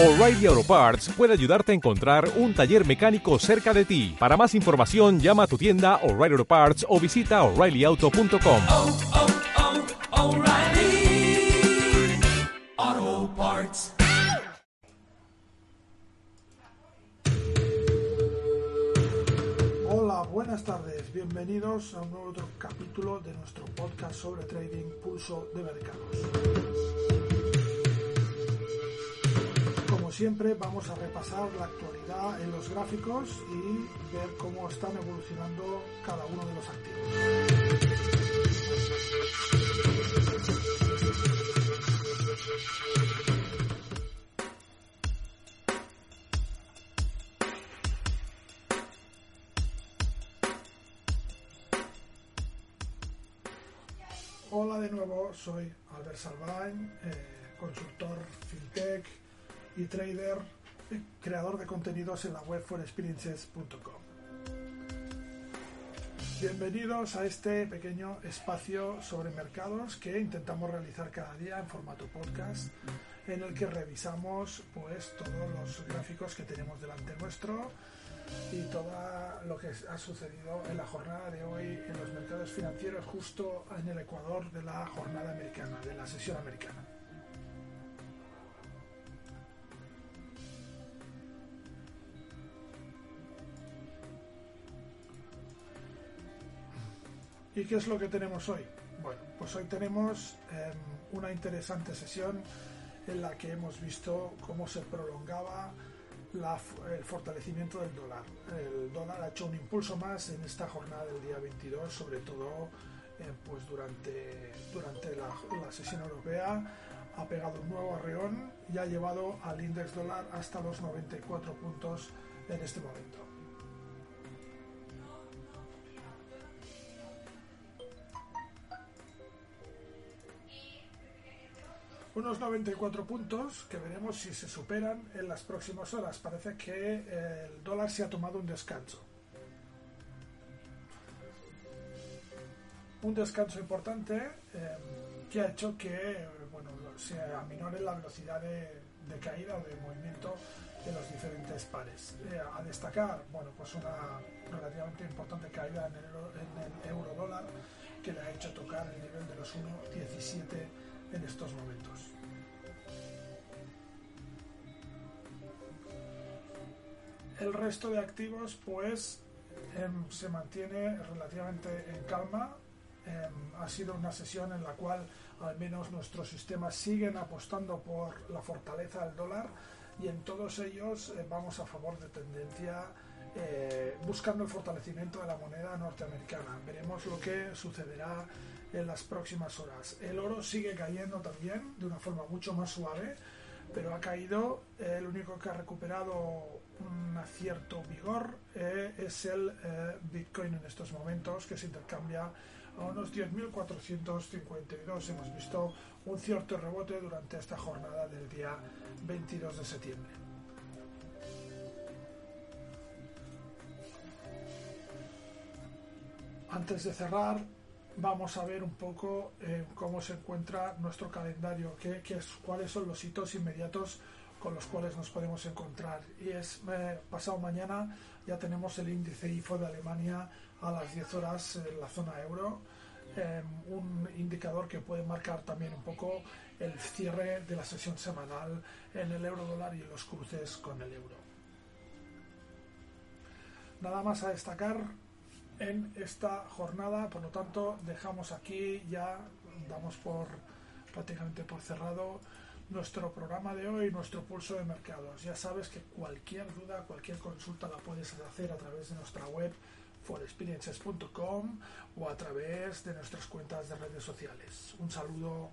O'Reilly Auto Parts puede ayudarte a encontrar un taller mecánico cerca de ti. Para más información, llama a tu tienda O'Reilly Auto Parts o visita oreillyauto.com. oh, oh, O'Reilly Auto Parts. Hola, buenas tardes, bienvenidos a un nuevo otro capítulo de nuestro podcast sobre trading pulso de mercados. Siempre vamos a repasar la actualidad en los gráficos y ver cómo están evolucionando cada uno de los activos. Hola de nuevo, soy Albert Salvain, eh, consultor fintech y trader, eh, creador de contenidos en la web forexperiences.com. Bienvenidos a este pequeño espacio sobre mercados que intentamos realizar cada día en formato podcast, en el que revisamos pues todos los gráficos que tenemos delante nuestro y todo lo que ha sucedido en la jornada de hoy en los mercados financieros justo en el ecuador de la jornada americana, de la sesión americana. ¿Y qué es lo que tenemos hoy? Bueno, pues hoy tenemos eh, una interesante sesión en la que hemos visto cómo se prolongaba el fortalecimiento del dólar. El dólar ha hecho un impulso más en esta jornada del día 22, sobre todo eh, pues durante, durante la, sesión europea. Ha pegado un nuevo arreón y ha llevado al índice dólar hasta los 94 puntos en este momento. Unos 94 puntos que veremos si se superan en las próximas horas. Parece que el dólar se ha tomado un descanso. Un descanso importante eh, que ha hecho que bueno, se aminore la velocidad de, caída o de movimiento de los diferentes pares. Eh, a destacar, bueno, pues una relativamente importante caída en el, en el euro dólar que le ha hecho tocar el nivel de los 1.17 en estos momentos. El resto de activos pues eh, se mantiene relativamente en calma. Eh, ha sido una sesión en la cual al menos nuestros sistemas siguen apostando por la fortaleza del dólar y en todos ellos eh, vamos a favor de tendencia buscando el fortalecimiento de la moneda norteamericana. Veremos lo que sucederá en las próximas horas. El oro sigue cayendo también de una forma mucho más suave, pero ha caído. El único que ha recuperado un cierto vigor eh, es el eh, Bitcoin en estos momentos, que se intercambia a unos 10.452. Hemos visto un cierto rebote durante esta jornada del día 22 de septiembre. Antes de cerrar, vamos a ver un poco eh, cómo se encuentra nuestro calendario, qué, qué es, cuáles son los hitos inmediatos con los cuales nos podemos encontrar. Y es eh, pasado mañana ya tenemos el índice IFO de Alemania a las 10 horas en la zona euro, eh, un indicador que puede marcar también un poco el cierre de la sesión semanal en el euro dólar y los cruces con el euro. Nada más a destacar en esta jornada, por lo tanto dejamos aquí ya, damos por prácticamente por cerrado nuestro programa de hoy, nuestro pulso de mercados. Ya sabes que cualquier duda, cualquier consulta la puedes hacer a través de nuestra web forexperiences.com o a través de nuestras cuentas de redes sociales. Un saludo